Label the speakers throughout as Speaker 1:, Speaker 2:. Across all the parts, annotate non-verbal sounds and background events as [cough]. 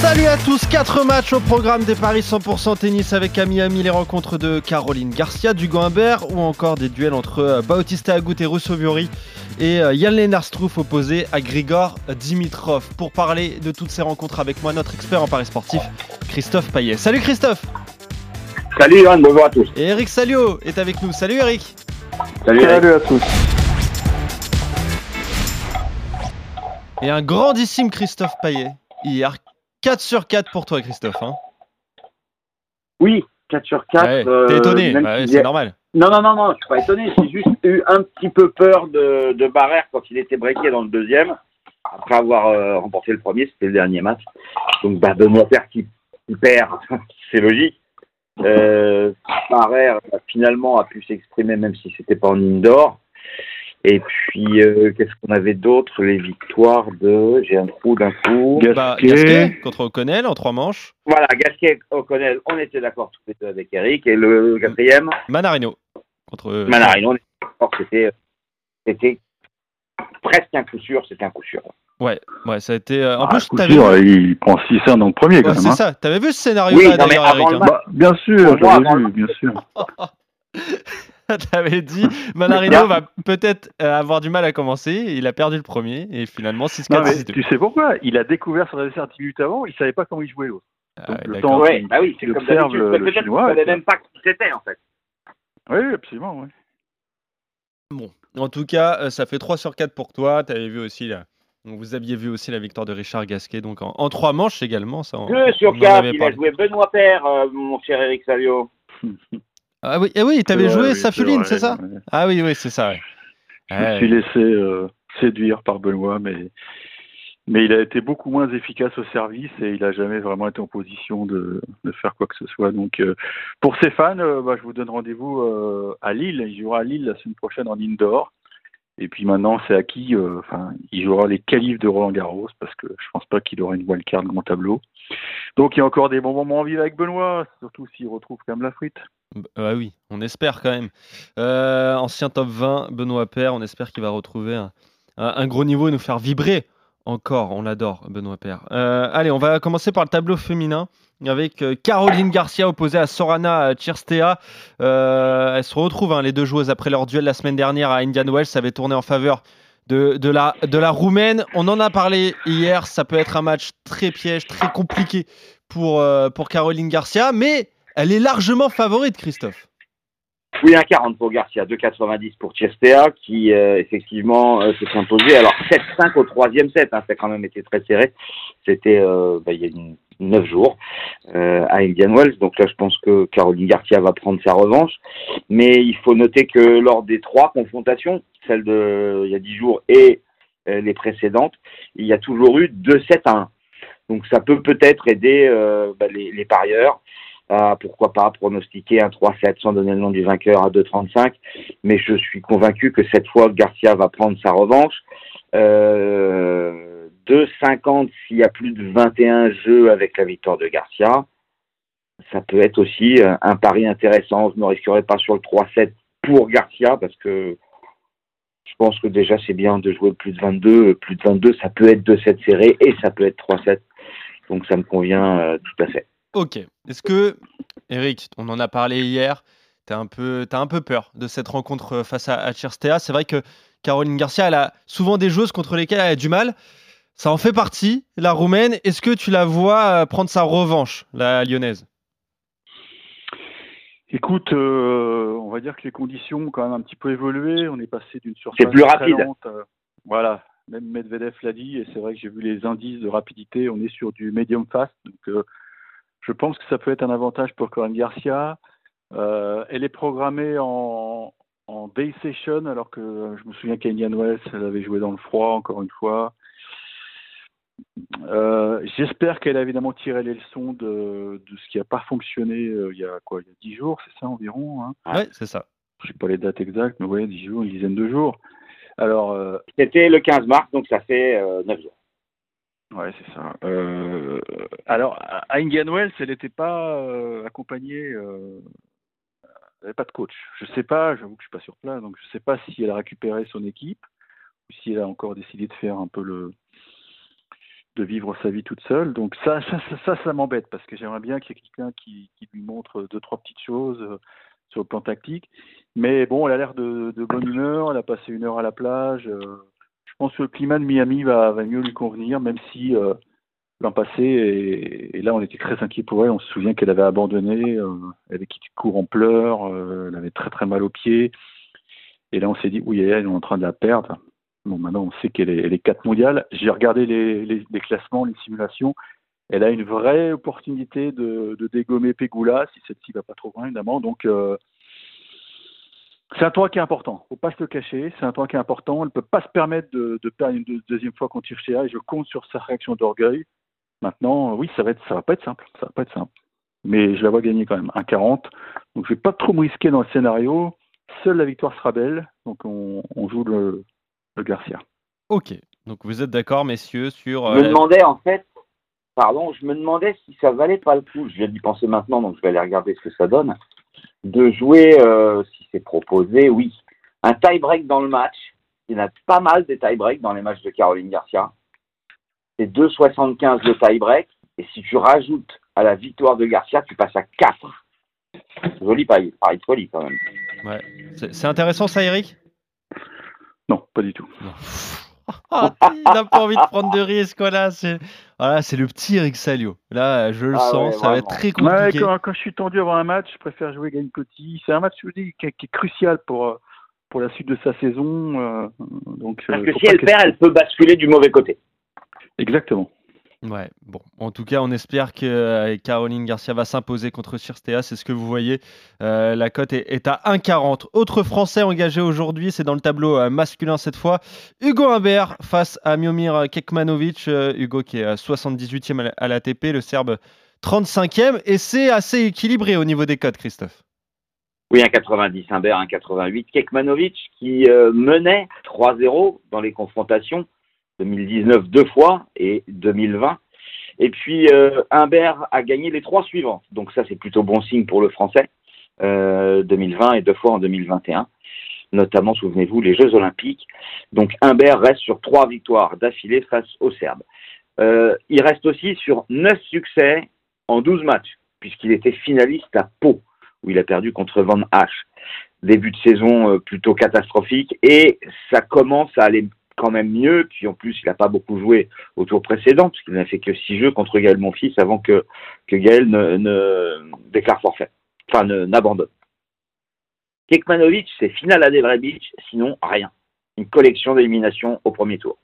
Speaker 1: Salut à tous, 4 matchs au programme des paris 100% tennis avec à Miami les rencontres de Caroline Garcia, du Humbert ou encore des duels entre euh, Bautista Agut et Russo Viori et euh, Yann Lennart Struff opposé à Grigor Dimitrov. Pour parler de toutes ces rencontres avec moi, notre expert en paris sportif, Christophe Payet. Salut Christophe
Speaker 2: Salut Yann, bonjour à tous.
Speaker 1: Et Eric Salio est avec nous. Salut Eric
Speaker 2: Salut, Eric.
Speaker 3: Salut à tous.
Speaker 1: Et un grandissime Christophe Payet hier. 4 sur 4 pour toi Christophe. Hein
Speaker 2: Oui, 4 sur 4.
Speaker 1: Ouais,
Speaker 2: euh,
Speaker 1: T'es étonné, Ouais, c'est
Speaker 2: a-
Speaker 1: normal.
Speaker 2: Non, non, non, non, je suis pas étonné. J'ai juste eu un petit peu peur de, de Barrère quand il était breaké dans le deuxième. Après avoir euh, remporté le premier, c'était le dernier match. Donc, bah, Benoît Père qui, qui perd, [laughs] c'est logique. Euh, Barrère, bah, finalement, a pu s'exprimer même si c'était pas en indoor. Et puis, euh, qu'est-ce qu'on avait d'autre? Les victoires de. J'ai un trou d'un coup.
Speaker 1: Bah,
Speaker 3: Gasquet.
Speaker 1: Gasquet contre O'Connell en 3 manches.
Speaker 2: Voilà, Gasquet, O'Connell, on était d'accord tous les deux avec Eric. Et le quatrième?
Speaker 1: Manarino contre. euh,
Speaker 2: Manarino, on était d'accord que c'était, c'était presque un coup sûr, c'était un coup sûr.
Speaker 1: Ouais, ouais, ça a été. euh, En
Speaker 3: Ah,
Speaker 1: plus,
Speaker 3: coup
Speaker 1: t'avais
Speaker 3: sûr,
Speaker 1: vu...
Speaker 3: il prend 6-1 dans le premier quand
Speaker 1: Ouais,
Speaker 3: même.
Speaker 1: c'est
Speaker 3: hein.
Speaker 1: ça. T'avais vu ce scénario-là
Speaker 2: Oui,
Speaker 1: d'ailleurs, Eric. hein.
Speaker 3: Bah, bien sûr, j'avais vu, bien sûr. [laughs] [laughs]
Speaker 1: T'avais dit Manarino va peut-être euh, avoir du mal à commencer. Il a perdu le premier et finalement 6-4,
Speaker 3: Non, mais
Speaker 1: 6-2.
Speaker 3: tu sais pourquoi? Il a découvert son adversaire 10 minutes avant, il savait pas comment il jouait l'autre.
Speaker 1: Ah ouais,
Speaker 3: le
Speaker 1: d'accord.
Speaker 3: temps-
Speaker 2: Ouais,
Speaker 3: il-
Speaker 2: bah oui, c'est comme d'habitude. peut-être qu'on savait même pas qui c'était en fait.
Speaker 3: Oui, absolument. oui.
Speaker 1: Bon, en tout cas, euh, ça fait 3 sur 4 pour toi. T'avais vu aussi la... vous aviez vu aussi la victoire de Richard Gasquet, donc en, en 3 manches également. Ça, on-
Speaker 2: 2 sur
Speaker 1: on en
Speaker 2: 4,
Speaker 1: avait
Speaker 2: il a
Speaker 1: parlé.
Speaker 2: joué Benoît Père, euh, mon cher Eric Salio. [laughs]
Speaker 1: Ah oui, ah oui t'avais joué
Speaker 3: vrai,
Speaker 1: c'est ça
Speaker 3: ouais.
Speaker 1: Ah oui, oui, c'est ça. Ouais.
Speaker 3: Je me suis laissé euh, séduire par Benoît, mais, mais il a été beaucoup moins efficace au service et il a jamais vraiment été en position de, de faire quoi que ce soit. Donc, euh, pour ses fans, euh, bah, je vous donne rendez-vous à Lille. Il jouera à Lille la semaine prochaine en indoor. Et puis maintenant, c'est acquis. Enfin, il jouera les qualifs de Roland Garros parce que je pense pas qu'il aura une wildcard dans mon tableau. Donc, il y a encore des bons moments en vivre avec Benoît, surtout s'il retrouve quand même la frite.
Speaker 1: Bah oui, on espère quand même. Euh, ancien top 20, Benoît Père, on espère qu'il va retrouver un, gros niveau et nous faire vibrer encore. On l'adore, Benoît Père. Euh, allez, on va commencer par le tableau féminin avec euh, Caroline Garcia opposée à Sorana Chirstea. Euh, elles se retrouvent, hein, les deux joueuses, après leur duel la semaine dernière à Indian Wells. Ça avait tourné en faveur de, la, Roumaine. On en a parlé hier. Ça peut être un match très piège, très compliqué pour Caroline Garcia, mais elle est largement favorite, Christophe.
Speaker 2: Oui, 1,40 pour Garcia, 2,90 pour Chestea, qui euh, effectivement euh, s'est imposé. Alors 7-5 au troisième set, hein, ça a quand même été très serré. C'était euh, bah, il y a une- neuf jours à Indian Wells. Donc là, je pense que Caroline Garcia va prendre sa revanche. Mais il faut noter que lors des trois confrontations, celle de il y a dix jours et les précédentes, il y a toujours eu 2-7 à 1. Donc ça peut peut-être aider bah, les parieurs à, pourquoi pas, pronostiquer un 3-7 sans donner le nom du vainqueur à 2-35. Mais je suis convaincu que cette fois, Garcia va prendre sa revanche. Euh, 2,50 s'il y a plus de 21 jeux avec la victoire de Garcia. Ça peut être aussi euh, un pari intéressant. Je ne risquerai pas sur le 3-7 pour Garcia parce que je pense que déjà c'est bien de jouer plus de 22. Plus de 22, ça peut être 2-7 serré et ça peut être 3-7. Donc ça me convient euh, tout à fait.
Speaker 1: Ok. Est-ce que, Eric, on en a parlé hier, tu as, un peu- t'as un peu peur de cette rencontre euh, face à, à Chirstea? C'est vrai que Caroline Garcia, elle a souvent des joueuses contre lesquelles elle a du mal. Ça en fait partie, la roumaine. Est-ce que tu la vois euh, prendre sa revanche, la lyonnaise?
Speaker 3: Écoute, euh, on va dire que les conditions ont quand même un petit peu évolué. On est passé d'une surface
Speaker 2: C'est plus
Speaker 3: très
Speaker 2: rapide.
Speaker 3: lente, euh, voilà, même Medvedev l'a dit, et c'est vrai que j'ai vu les indices de rapidité. On est sur du medium fast, donc euh, je pense que ça peut être un avantage pour Corinne Garcia. Euh, elle est programmée en, en day session, alors que je me souviens qu'à Indian Wells, elle avait joué dans le froid, encore une fois. Euh, J'espère qu'elle a évidemment tiré les leçons de, de ce qui n'a pas fonctionné euh, il y a quoi, il y a dix jours, c'est ça environ. Hein?
Speaker 2: Ouais.
Speaker 1: Ouais, c'est ça.
Speaker 3: je sais pas les dates exactes, mais ouais, 10 jours, une dizaine de jours. Alors, euh,
Speaker 2: C'était le 15 mars, donc ça fait euh, 9 jours.
Speaker 3: Ouais, c'est ça. Euh, alors, à Indian Wells, elle n'était pas euh, accompagnée, euh, elle n'avait pas de coach. Je ne sais pas, j'avoue que je suis pas sur place, donc je ne sais pas si elle a récupéré son équipe ou si elle a encore décidé de faire un peu le, de vivre sa vie toute seule. Donc ça, ça, m'embête parce que j'aimerais bien qu'il y ait quelqu'un qui, qui lui montre deux, trois petites choses euh, sur le plan tactique. Mais bon, elle a l'air de bonne humeur. Elle a passé une heure à la plage. Pense que le climat de Miami va, mieux lui convenir, même si euh, l'an passé, et, là on était très inquiet pour elle. On se souvient qu'elle avait abandonné, euh, elle avait quitté cours en pleurs, euh, elle avait très très mal aux pieds. Et là on s'est dit, oui, elle est en train de la perdre. Bon, maintenant on sait qu'elle est, elle est 4 mondiale. J'ai regardé les, classements, les simulations. Elle a une vraie opportunité de, dégommer Pegula, si celle-ci va pas trop loin, évidemment. Donc, c'est un tournoi qui est important. Faut pas se le cacher. C'est un tournoi qui est important. Elle ne peut pas se permettre de, de perdre une deux- deuxième fois contre Hirschia et je compte sur sa réaction d'orgueil. Maintenant, oui, ça va être, ça va pas être simple. Ça va pas être simple. Mais je la vois gagner quand même 1,40. Donc, je vais pas trop me risquer dans le scénario. Seule la victoire sera belle. Donc, on, on joue le, le Garcia.
Speaker 1: Ok. Donc vous êtes d'accord, messieurs, sur.
Speaker 2: Je me
Speaker 1: euh,
Speaker 2: demandais en fait, pardon, je me demandais si ça valait pas le coup, je viens d'y penser maintenant, donc je vais aller regarder ce que ça donne, de jouer, euh, si c'est proposé, oui, un tie-break dans le match. Il y en a pas mal des tie-breaks dans les matchs de Caroline Garcia. C'est 2,75 le tie-break, et si tu rajoutes à la victoire de Garcia, tu passes à 4. Joli pari, pari de folie quand même.
Speaker 1: ouais. C'est c'est intéressant ça, Eric?
Speaker 3: Non, pas du tout.
Speaker 1: Ah, [laughs] Il n'a pas envie de prendre de risques, voilà. C'est voilà, c'est le petit Eric Salio. Là, je le
Speaker 2: Ah
Speaker 1: sens,
Speaker 2: ouais,
Speaker 1: ça va être très
Speaker 3: Ouais,
Speaker 1: compliqué.
Speaker 3: quand, quand je suis tendu avant un match, je préfère jouer Gagne Petit. C'est un match, je vous dis, qui, est- qui est crucial pour, euh, pour la suite de sa saison. euh, donc,
Speaker 2: Parce
Speaker 3: euh,
Speaker 2: que si elle perd, elle peut basculer du mauvais côté.
Speaker 3: Exactement.
Speaker 1: Ouais, bon. En tout cas, on espère que euh, Caroline Garcia va s'imposer contre Cirstea. C'est ce que vous voyez. Euh, la cote est, à 1,40. Autre Français engagé aujourd'hui, c'est dans le tableau euh, masculin cette fois. Hugo Humbert face à Miomir Kekmanovic. Hugo qui est à 78e à la- à l'ATP, le Serbe 35e. Et c'est assez équilibré au niveau des cotes, Christophe.
Speaker 2: Oui, un 90, Humbert, un 88. Kekmanovic qui menait 3-0 dans les confrontations 2019 deux fois et 2020. Et puis euh, Humbert a gagné les trois suivantes. Donc ça, c'est plutôt bon signe pour le Français. Euh, 2020 et deux fois en 2021. Notamment, souvenez-vous, les Jeux Olympiques. Donc Humbert reste sur trois victoires d'affilée face aux Serbes. Euh, il reste aussi sur neuf succès en 12 matchs, puisqu'il était finaliste à Pau où il a perdu contre Van Hache. Début de saison euh, plutôt catastrophique et ça commence à aller quand même mieux. Puis en plus, il n'a pas beaucoup joué au tour précédent puisqu'il n'a fait que six jeux contre Gaël Monfils avant que, que Gaël ne, déclare forfait, enfin ne- n'abandonne. Kekmanovic, c'est finale à Delray Beach, sinon rien. Une collection d'éliminations au premier tour.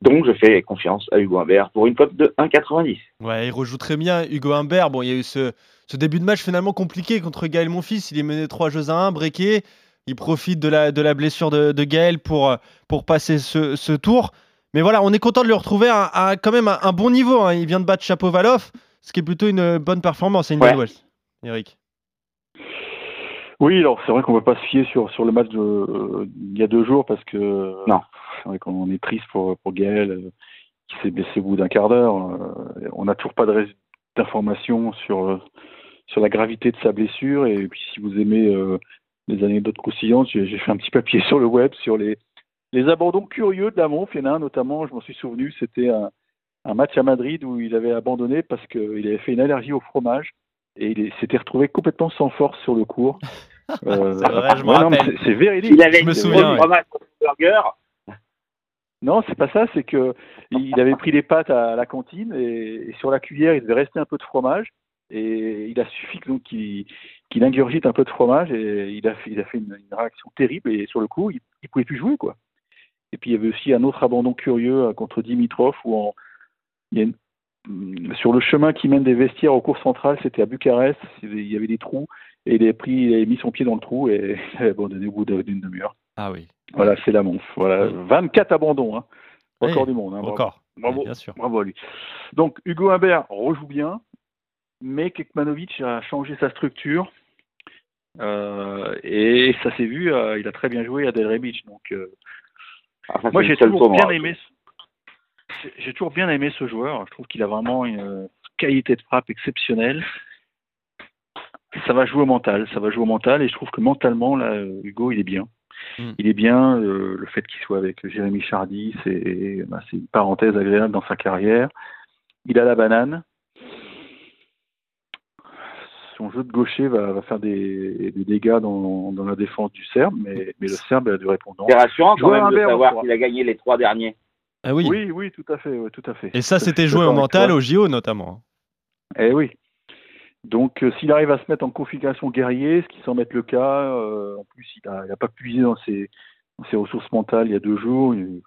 Speaker 2: Donc je fais confiance à Hugo Humbert pour une cote de 1,90.
Speaker 1: Ouais, il rejoue très bien. Hugo Humbert, bon, il y a eu ce, ce début de match finalement compliqué contre Gaël Monfils. Il est mené 3 jeux à 1, breaké. Il profite de la, de la blessure de, de Gaël pour, euh, pour passer ce, ce tour. Mais voilà, on est content de le retrouver à, à quand même un, un bon niveau. hein. Il vient de battre Chapovalov, ce qui est plutôt une bonne performance à Indian
Speaker 2: Ouais.
Speaker 1: Wells. Eric.
Speaker 3: Oui, alors c'est vrai qu'on ne peut pas se fier sur, sur le match de, euh, il y a deux jours parce que
Speaker 2: Non.
Speaker 3: c'est vrai qu'on est triste pour, pour Gaël euh, qui s'est blessé au bout d'un quart d'heure. Euh, on n'a toujours pas d'informations sur, euh, sur la gravité de sa blessure. Et puis si vous aimez les anecdotes croustillantes, j'ai fait un petit papier [laughs] sur le web sur les, les abandons curieux de la Monf. Il y en a un notamment, je m'en suis souvenu, c'était un, un match à Madrid où il avait abandonné parce qu'il avait fait une allergie au fromage et il s'était retrouvé complètement sans force sur le cours. [laughs] Euh,
Speaker 1: C'est vrai, je
Speaker 3: ouais, c'est- véridique.
Speaker 2: Il avait
Speaker 1: Je me
Speaker 2: une
Speaker 1: souviens, ouais.
Speaker 2: fromage sur le burger.
Speaker 3: Non, c'est pas ça, c'est que il avait pris les pâtes à la cantine et, et sur la cuillère, il devait rester un peu de fromage et il a suffi que, donc qu'il ingurgite un peu de fromage et il a fait, il a fait une, une réaction terrible et sur le coup, il, il pouvait plus jouer quoi. Et puis il y avait aussi un autre abandon curieux euh, contre Dimitrov où en- il y a une- hum, sur le chemin qui mène des vestiaires au cours central, c'était à Bucarest, il y avait des trous et il avait pris, il avait mis son pied dans le trou et [laughs] il a abandonné au bout d'une demi-heure.
Speaker 1: Ah oui,
Speaker 3: Voilà, c'est la monf. Voilà, 24 abandons, hein. Record
Speaker 1: Oui,
Speaker 3: du monde. Hein, bravo.
Speaker 1: encore.
Speaker 3: Bravo.
Speaker 1: Oui, bien sûr.
Speaker 3: Bravo à lui. Donc Hugo Humbert rejoue bien, mais Kekmanovic a changé sa structure. Euh, et ça s'est vu, euh, il a très bien joué à Delray Beach. Donc, euh,
Speaker 2: Enfin,
Speaker 3: moi j'ai toujours bien aimé. j'ai- j'ai toujours bien aimé ce joueur. Je trouve qu'il a vraiment une qualité de frappe exceptionnelle. Ça va jouer au mental, ça va jouer au mental, et je trouve que mentalement, là, Hugo, il est bien.
Speaker 1: Mm.
Speaker 3: Il est bien. euh, le fait qu'il soit avec Jérémy Chardy, c'est bah, c'est une parenthèse agréable dans sa carrière. Il a la banane. Son jeu de gaucher va, va faire des, des dégâts dans, dans la défense du Serbe, mais, mais le Serbe a du répondant.
Speaker 2: C'est rassurant quand même de savoir qu'il a gagné les trois derniers.
Speaker 1: Ah oui.
Speaker 3: Oui, oui, tout à fait, ouais, tout à fait.
Speaker 1: Et ça, c'était joué au mental, au JO notamment.
Speaker 3: Eh oui. Donc, euh, s'il arrive à se mettre en configuration guerrier, ce qui semble être le cas, euh, en plus, il n'a pas puisé dans ses, dans ses ressources mentales il y a deux jours. il-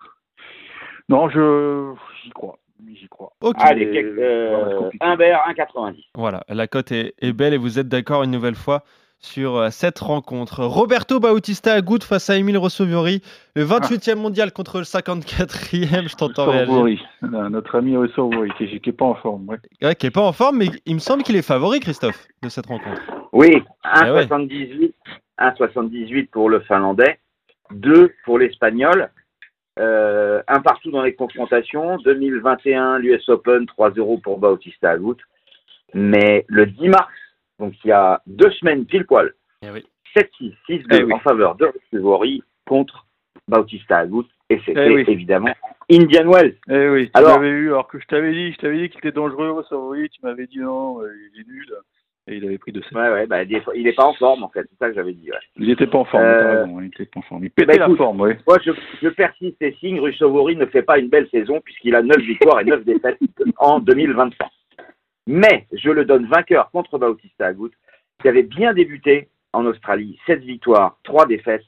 Speaker 3: Non, je j'y crois. J'y crois.
Speaker 1: Ok.
Speaker 2: Allez,
Speaker 3: Mais,
Speaker 2: quel-
Speaker 3: ça va être
Speaker 2: euh. Humbert 1,90.
Speaker 1: Voilà, la cote est, est belle et vous êtes d'accord une nouvelle fois sur euh, cette rencontre. Roberto Bautista Agut face à Emile Rossovori, le 28e mondial contre le 54e, je t'entends réagir.
Speaker 3: Notre ami Sorvori, qui n'est pas en forme. ouais.
Speaker 1: Ouais, qui est pas en forme, mais il me semble qu'il est favori, Christophe, de cette rencontre.
Speaker 2: Oui,
Speaker 1: Ah ouais.
Speaker 2: 1,78 1,78 pour le Finlandais, 2 pour l'Espagnol, euh, un partout dans les confrontations, 2021 l'US Open, 3-0 pour Bautista Agut. Mais le 10 mars, donc il y a deux semaines pile poil,
Speaker 1: Eh oui.
Speaker 2: 7-6, 6-2
Speaker 3: Eh oui.
Speaker 2: en faveur de Rossovori contre Bautista Agut. Et c'était
Speaker 3: Eh oui.
Speaker 2: évidemment Indian Wells.
Speaker 3: Eh oui, tu
Speaker 2: Alors-
Speaker 3: m'avais eu, alors que je t'avais dit, je t'avais dit qu'il était dangereux, Sorvori, tu m'avais dit non, euh, il est nul. Pris de 7.
Speaker 2: Ouais, ouais, bah, il n'est pas en forme en fait, c'est ça que j'avais dit. ouais.
Speaker 3: Il était pas en forme,
Speaker 2: Euh,
Speaker 3: t'as raison, il était pas en forme. Il pétait
Speaker 2: bah,
Speaker 3: la forme, oui.
Speaker 2: Moi, je, je persiste et signe, Russovori ne fait pas une belle saison puisqu'il a 9 victoires et 9 [laughs] défaites en 2023. Mais je le donne vainqueur contre Bautista Agut, qui avait bien débuté en Australie, 7 victoires, 3 défaites,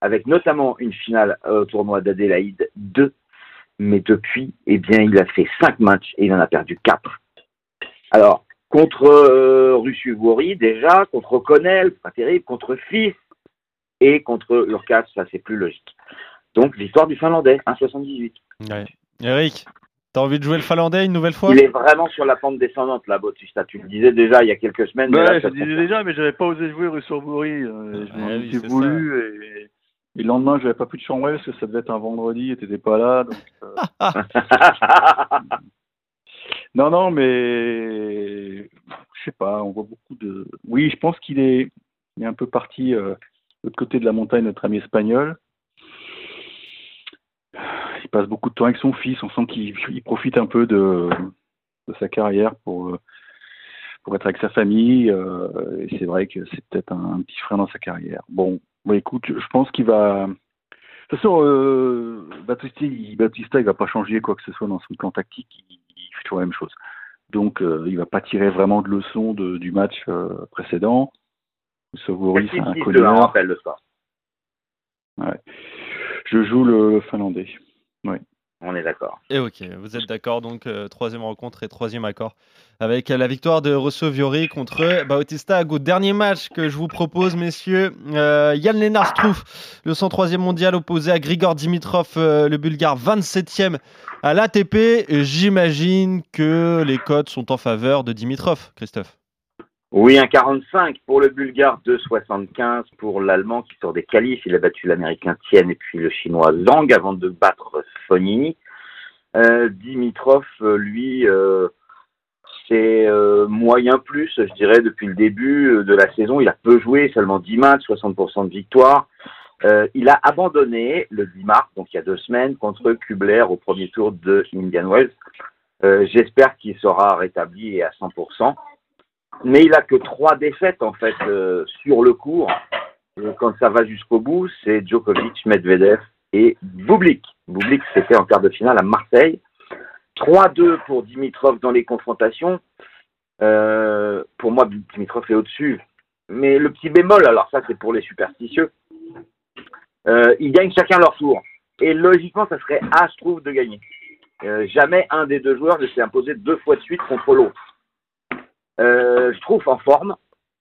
Speaker 2: avec notamment une finale euh, au tournoi d'Adélaïde 2. Mais depuis, eh bien, il a fait 5 matchs et il en a perdu 4. Alors, contre euh, Russovori déjà, contre Connell, pas terrible, contre Fils et contre Urkas, ça c'est plus logique. Donc, victoire du Finlandais, 1,78.
Speaker 1: Ouais. Eric, t'as envie de jouer le Finlandais une nouvelle fois?
Speaker 2: Il est vraiment sur la pente descendante, là, Bautista. Tu le disais déjà il y a quelques semaines. mais là,
Speaker 3: je le disais déjà, mais j'avais pas osé jouer Russovori. Euh, je m'en
Speaker 1: Ouais, oui,
Speaker 3: étais
Speaker 1: c'est
Speaker 3: voulu. Et, et le lendemain, j'avais pas pu de chambre parce que ça devait être un vendredi et t'étais pas là. Donc, euh, [laughs] Non, non, mais je sais pas, on voit beaucoup de. Oui, je pense qu'il est, il est un peu parti euh, de l'autre côté de la montagne, notre ami espagnol. Il passe beaucoup de temps avec son fils. On sent qu'il il profite un peu de, de sa carrière pour, euh, pour être avec sa famille. euh, et c'est vrai que c'est peut-être un, petit frein dans sa carrière. Bon, bon écoute, je pense qu'il va. De toute façon, euh, Batista, il, Batista, il va pas changer quoi que ce soit dans son plan tactique. Toujours la même chose. Donc, euh, il va pas tirer vraiment de leçons de- du match euh, précédent. Savori, c'est un
Speaker 2: 6-2,
Speaker 3: colleur.
Speaker 2: on rappelle le soir.
Speaker 3: Je joue le, le finlandais.
Speaker 2: On est d'accord.
Speaker 1: Et ok, vous êtes d'accord, donc euh, troisième rencontre et troisième accord avec euh, la victoire de Rosso Viori contre Bautista Agut. Dernier match que je vous propose, messieurs. Euh, Yann Lennart le 103e mondial opposé à Grigor Dimitrov, euh, le bulgare 27e à l'ATP. J'imagine que les codes sont en faveur de Dimitrov, Christophe.
Speaker 2: Oui, un 45 pour le Bulgare, 2,75 pour l'Allemand qui sort des qualifs. Il a battu l'Américain Tien et puis le Chinois Zhang avant de battre Fonini. Euh, Dimitrov, euh, lui, euh, c'est moyen plus, je dirais, depuis le début de la saison. Il a peu joué, seulement 10 matchs, 60% de victoire. Il a abandonné le 10 mars, donc il y a deux semaines, contre Kubler au premier tour de Indian Wells. J'espère qu'il sera rétabli à 100%. Mais il a que trois défaites en fait euh, sur le cours. Quand ça va jusqu'au bout, c'est Djokovic, Medvedev et Bublik. Bublik, c'était en quart de finale à Marseille. 3-2 pour Dimitrov dans les confrontations. Euh, pour moi, Dimitrov est au-dessus. Mais le petit bémol, alors ça c'est pour les superstitieux, euh, ils gagnent chacun leur tour. Et logiquement, ça serait à, trouve, de gagner. Jamais un des deux joueurs ne s'est imposé deux fois de suite contre l'autre. Euh, je trouve en forme,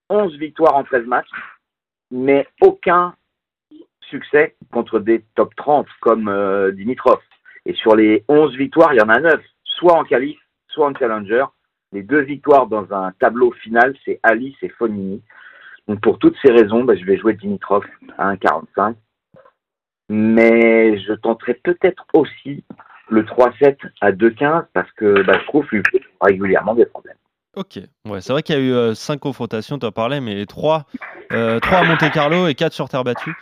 Speaker 2: 11 victoires en 13 matchs, mais aucun succès contre des top 30 comme euh, Dimitrov. Et sur les 11 victoires, il y en a 9, soit en qualif, soit en challenger. Les deux victoires dans un tableau final, c'est Alice et Fonini. Donc pour toutes ces raisons, bah, je vais jouer Dimitrov à 1,45. Mais je tenterai peut-être aussi le 3-7 à 2-15 parce que bah, je trouve lui régulièrement des problèmes.
Speaker 1: Ok, ouais, c'est vrai qu'il y a eu 5 confrontations, tu as parlé, mais 3, à Monte Carlo et 4 sur terre battue.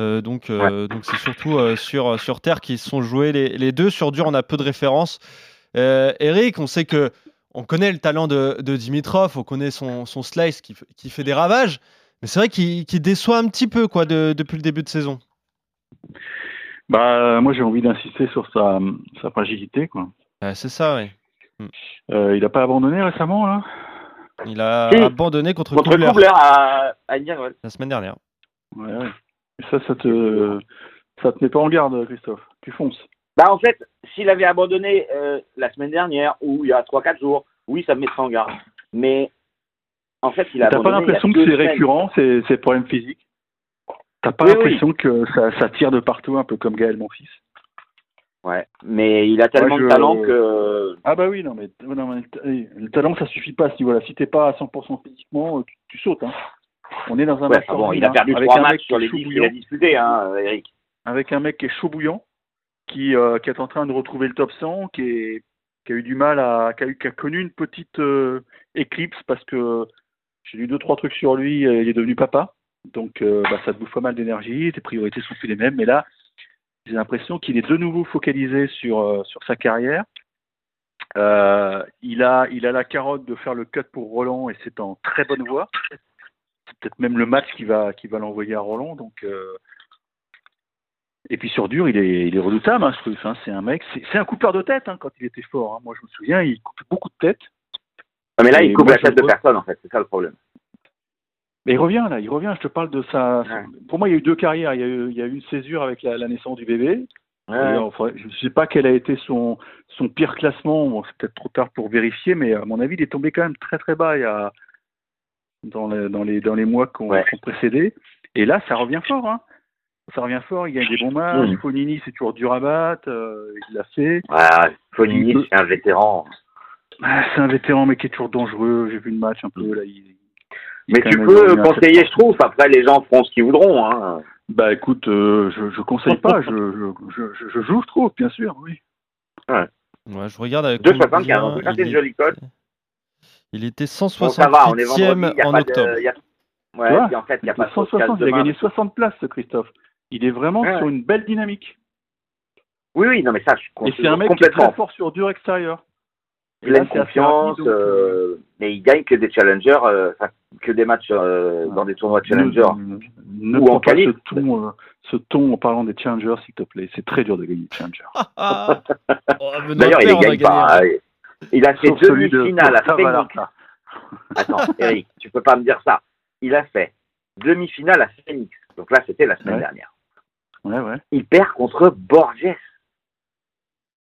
Speaker 1: Euh, donc, euh, donc c'est surtout euh, sur, sur terre qui sont joués les, les, deux. Sur dur, on a peu de références. Eric, on sait que on connaît le talent de, de Dimitrov, on connaît son, son slice qui, qui, fait des ravages, mais c'est vrai qu'il déçoit un petit peu quoi de, depuis le début de saison.
Speaker 3: Bah, moi j'ai envie d'insister sur sa, sa fragilité quoi.
Speaker 1: c'est ça, oui.
Speaker 3: Euh, il n'a pas abandonné récemment, là?
Speaker 1: Il a abandonné contre,
Speaker 2: contre
Speaker 1: Kubler.
Speaker 2: à, à
Speaker 1: La semaine dernière.
Speaker 3: Ouais, ouais. Et ça, ça te, ça te met pas en garde, Christophe. Tu fonces.
Speaker 2: Bah, en fait, s'il avait abandonné euh, la semaine dernière ou il y a 3-4 jours, oui, ça me mettrait en garde. Mais en fait, il a
Speaker 3: T'as pas l'impression que c'est récurrent, ces, ces problèmes physiques? T'as pas
Speaker 2: Oui,
Speaker 3: l'impression que ça, ça tire de partout, un peu comme Gaël, mon fils?
Speaker 2: Ouais, mais il a tellement
Speaker 3: Ouais, je-
Speaker 2: de talent que.
Speaker 3: Ah bah oui, non mais, non, mais le le talent, ça suffit pas à ce niveau-là. Si t'es pas à 100% physiquement, euh, tu, tu sautes. Hein. On est dans un
Speaker 2: Ouais,
Speaker 3: match
Speaker 2: enfin bon, il a perdu
Speaker 3: avec
Speaker 2: 3
Speaker 3: un mec
Speaker 2: matchs
Speaker 3: qui
Speaker 2: sur
Speaker 3: est
Speaker 2: les
Speaker 3: chaud
Speaker 2: 10 qu'il
Speaker 3: bouillant.
Speaker 2: a disputés, hein, Eric.
Speaker 3: avec un mec qui est chaud bouillant, qui, euh, qui est en train de retrouver le top 100, qui, est, qui a eu du mal à, qui a, eu, qui a connu une petite euh, éclipse parce que j'ai lu deux trois trucs sur lui, euh, il est devenu papa, donc euh, bah, ça te bouffe pas mal d'énergie, tes priorités sont plus les mêmes, mais là j'ai l'impression qu'il est de nouveau focalisé sur euh, sur sa carrière. Euh, il a il a la carotte de faire le cut pour Roland et c'est en très bonne voie. C'est peut-être même le match qui va qui va l'envoyer à Roland, donc. euh, et puis sur dur, il est, il est redoutable, hein, ce truc. hein. C'est un mec, c'est un coupeur de tête hein, quand il était fort. hein. Moi, je me souviens, il coupait beaucoup de têtes.
Speaker 2: Non, mais là,
Speaker 3: Et
Speaker 2: il coupe
Speaker 3: moi,
Speaker 2: la tête de personne, en fait. C'est ça le problème.
Speaker 3: Mais il revient là, il revient. Je te parle de sa.
Speaker 2: Ouais.
Speaker 3: Pour moi, il y a eu deux carrières. Il y a eu, il y a eu une césure avec la, la naissance du bébé.
Speaker 2: Ouais.
Speaker 3: Enfin, je ne sais pas quel a été son, son pire classement. Bon, c'est peut-être trop tard pour vérifier, mais à mon avis, il est tombé quand même très très bas il y a, dans, les, dans, les, dans les mois qui ont,
Speaker 2: Ouais.
Speaker 3: précédé. Et là, ça revient fort. Hein. Ça revient fort. Il gagne des bons matchs.
Speaker 2: Mhm.
Speaker 3: Fonini, c'est toujours dur à battre. euh, il l'a fait.
Speaker 2: Voilà, Fonini, c'est un vétéran.
Speaker 3: Ah, c'est un vétéran, mais qui est toujours dangereux. J'ai vu le match un peu là. Il
Speaker 2: Mais tu peux conseiller, je trouve. Après, les gens feront ce qu'ils voudront. Hein.
Speaker 3: Bah écoute, euh, je, je conseille pas. je, je, je, joue, je trouve, bien sûr, oui.
Speaker 1: Ouais, je regarde avec
Speaker 2: 2,75. En tout cas,
Speaker 1: il,
Speaker 2: c'est une jolie cote.
Speaker 1: il était
Speaker 2: Bon, ça va, on est vendredi.
Speaker 1: 168e
Speaker 2: Il y a
Speaker 1: en octobre.
Speaker 2: De, il y a... Ouais, puis en fait, il n'y a pas
Speaker 3: est
Speaker 2: de
Speaker 3: 160, il a gagné 60 places, ce Christophe. Il est vraiment
Speaker 2: Ouais,
Speaker 3: sur
Speaker 2: ouais.
Speaker 3: une belle dynamique.
Speaker 2: Oui, oui, non, mais ça, je
Speaker 3: Et
Speaker 2: suis
Speaker 3: c'est un mec qui est
Speaker 2: complètement
Speaker 3: très fort sur dur extérieur.
Speaker 2: Pleine confiance.
Speaker 3: rapide, donc,
Speaker 2: euh, mais il gagne que des challengers, euh, que des matchs euh, dans des tournois de challenger.
Speaker 3: Ne, ne
Speaker 2: Ou
Speaker 3: prends
Speaker 2: en
Speaker 3: pas ce ton, euh, ce ton en parlant des challengers, s'il te plaît. C'est très dur de gagner des challengers. [laughs]
Speaker 1: Ah, oh, Benoît
Speaker 2: D'ailleurs, il les gagne pas. Il a fait
Speaker 3: Sauf celui de
Speaker 2: demi-finale à Phoenix. Attends, [laughs] Eric, tu peux pas me dire ça. Il a fait demi-finale à Phoenix. Donc là, c'était la semaine
Speaker 3: Ouais.
Speaker 2: dernière.
Speaker 3: Ouais, ouais.
Speaker 2: Il perd contre Borges.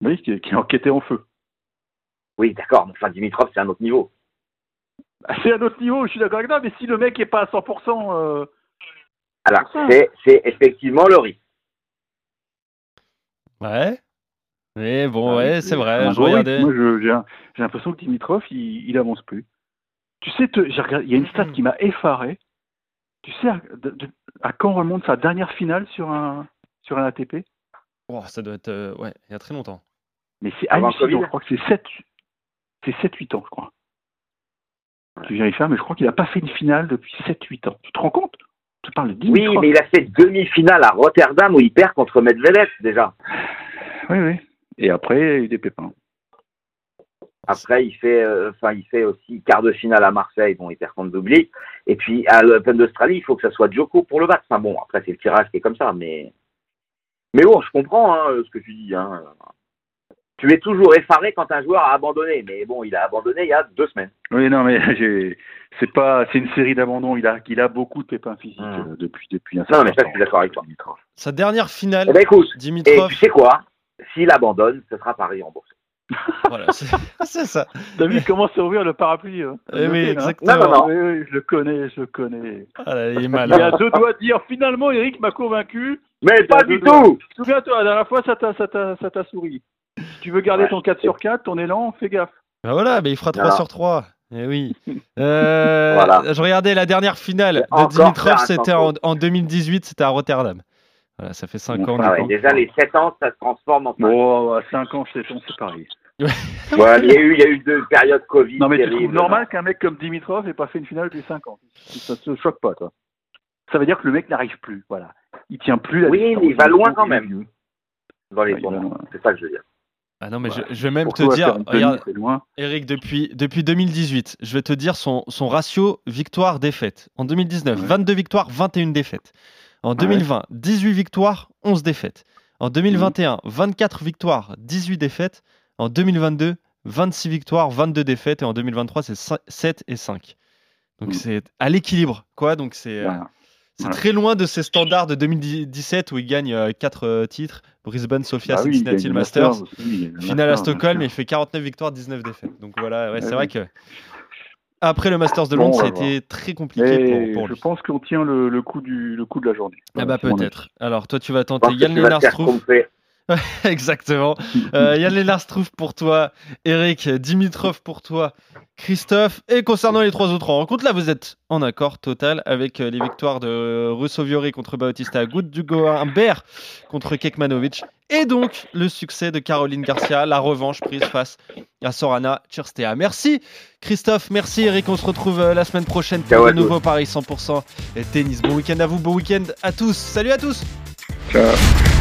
Speaker 3: Oui, qui, qui enquêtait en feu.
Speaker 2: Oui, d'accord, mais enfin, Dimitrov, c'est un autre niveau.
Speaker 3: Ah, C'est un autre niveau, je suis d'accord avec toi, mais si le mec est pas à 100%, euh,
Speaker 2: Alors, c'est c'est effectivement le risque.
Speaker 1: Ouais. Mais bon,
Speaker 3: Ah
Speaker 1: ouais, c'est vrai. Je regardais.
Speaker 3: Moi, je- j'ai l'impression que Dimitrov, il, il avance plus. Tu sais, te- j'ai regardé- il y a une stat qui m'a effaré. Tu sais à, de- de- à quand remonte sa dernière finale sur un, sur un ATP
Speaker 1: Oh, ça doit être. euh, ouais, il y a très longtemps.
Speaker 3: Mais c'est hallucinant, je crois que c'est 7, c'est 7-8 ans, je crois. Tu vérifies, mais je crois qu'il n'a pas fait une finale depuis 7-8 ans. Tu te rends compte? Tu parles de
Speaker 2: Oui,
Speaker 3: Dimitrov.
Speaker 2: mais il a fait demi-finale à Rotterdam où il perd contre Medvedev déjà.
Speaker 3: Oui, oui. Et après, il y a eu des pépins.
Speaker 2: Après, il fait, euh, enfin, il fait aussi quart de finale à Marseille, bon, il perd contre Dublik. Et puis à l'Open d'Australie, il faut que ça soit Djoko pour le battre. Enfin bon, après c'est le tirage qui est comme ça, mais mais bon, je comprends hein, ce que tu dis. Hein. Tu es toujours effaré quand un joueur a abandonné, mais bon, il a abandonné il y a deux semaines.
Speaker 3: Oui, non, mais [laughs] c'est pas, c'est une série d'abandons. Il a, il a beaucoup de pépins physiques
Speaker 2: Hum.
Speaker 3: euh, depuis, depuis un
Speaker 2: Non,
Speaker 3: certain
Speaker 2: mais ça, je
Speaker 3: temps,
Speaker 2: suis d'accord avec toi.
Speaker 3: Dimitrov.
Speaker 1: Sa dernière finale,
Speaker 2: Eh ben écoute, et
Speaker 1: Dimitrov.
Speaker 2: tu sais quoi? S'il abandonne, ce sera Paris remboursé. [laughs]
Speaker 1: voilà, [laughs] c'est ça.
Speaker 3: T'as vu comment à ouvrir le parapluie hein?
Speaker 1: Eh oui,
Speaker 3: Hein?
Speaker 1: exactement.
Speaker 2: Non, non, non.
Speaker 3: Oui, oui, je le connais, je le connais.
Speaker 1: Ah là, il est mal.
Speaker 3: a deux doigts de dire finalement Eric m'a convaincu.
Speaker 2: Mais pas du
Speaker 3: doigts.
Speaker 2: tout
Speaker 3: Souviens-toi, la dernière fois ça t'a, ça t'a, ça t'a souri. Tu veux garder
Speaker 2: Ouais.
Speaker 3: ton 4 sur 4, ton élan, fais gaffe.
Speaker 1: Bah voilà, mais il fera 3
Speaker 2: Voilà.
Speaker 1: sur 3. Eh oui. [laughs] Euh,
Speaker 2: Voilà.
Speaker 1: Je regardais la dernière finale de Dimitrov, c'était en,
Speaker 2: tempo.
Speaker 1: en 2018, c'était à Rotterdam. Voilà, ça fait 5 ans.
Speaker 2: Ah ouais, déjà, les 7 ans, ça se transforme en 5
Speaker 3: Bon, à 5 ans, 7 ans, c'est pareil.
Speaker 2: Ouais, il, y a eu, il y a eu deux périodes Covid.
Speaker 3: Non, mais tu trouves normal qu'un mec comme Dimitrov ait pas fait une finale depuis 5 ans Ça te choque pas, toi Ça veut dire que le mec n'arrive plus, voilà. Il tient plus la
Speaker 2: Oui, mais il va loin quand même. dans les
Speaker 3: Ouais, il va
Speaker 2: tournois.
Speaker 3: loin.
Speaker 2: C'est ça que je veux dire.
Speaker 1: Ah non, mais
Speaker 3: Voilà.
Speaker 1: je, je vais même
Speaker 3: Pour
Speaker 1: te
Speaker 3: toi,
Speaker 1: dire, regarde,
Speaker 3: loin.
Speaker 1: Eric, depuis, depuis 2018, je vais te dire son, son ratio victoire-défaite. En 2019,
Speaker 3: Ouais.
Speaker 1: 22 victoires, 21 défaites. En 2020, 18 victoires, 11 défaites. En 2021, 24 victoires, 18 défaites. En 2022, 26 victoires, 22 défaites. Et en 2023, c'est 7 et 5. Donc
Speaker 3: Mhm.
Speaker 1: c'est à l'équilibre, quoi. Donc c'est euh,
Speaker 3: Voilà.
Speaker 1: C'est très loin de ces standards de 2017 où il gagne 4 titres. Brisbane, Sofia,
Speaker 3: Bah oui,
Speaker 1: Cincinnati, le Masters.
Speaker 3: aussi, le
Speaker 1: Finale à
Speaker 3: Masters,
Speaker 1: Stockholm,
Speaker 3: sûr.
Speaker 1: il fait 49 victoires, 19 défaites. Donc voilà, ouais,
Speaker 3: Ouais,
Speaker 1: c'est vrai que après le Masters de Londres,
Speaker 3: on
Speaker 1: ça a été très compliqué
Speaker 3: Mais
Speaker 1: pour, pour
Speaker 3: je
Speaker 1: lui.
Speaker 3: pense qu'on tient le, le coup du le coup de la journée.
Speaker 1: Ah bah peut-être. Alors toi, tu vas tenter Yann Lennart Struff. [laughs] Exactement. Euh, Yann Struff pour toi, Eric Dimitrov pour toi, Christophe. Et concernant les trois autres rencontres, là, vous êtes en accord total avec euh, les victoires de Russo Viori contre Bautista Agut, Dugo Humbert contre Kekmanovic. Et donc, le succès de Caroline Garcia, la revanche prise face à Sorana Cirstea. Merci Christophe, merci Eric. On se retrouve euh, la semaine prochaine pour de
Speaker 2: tous.
Speaker 1: nouveaux paris 100% et tennis. Bon week-end à vous, bon week-end à tous. Salut à tous
Speaker 3: Ciao.